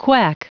Quack.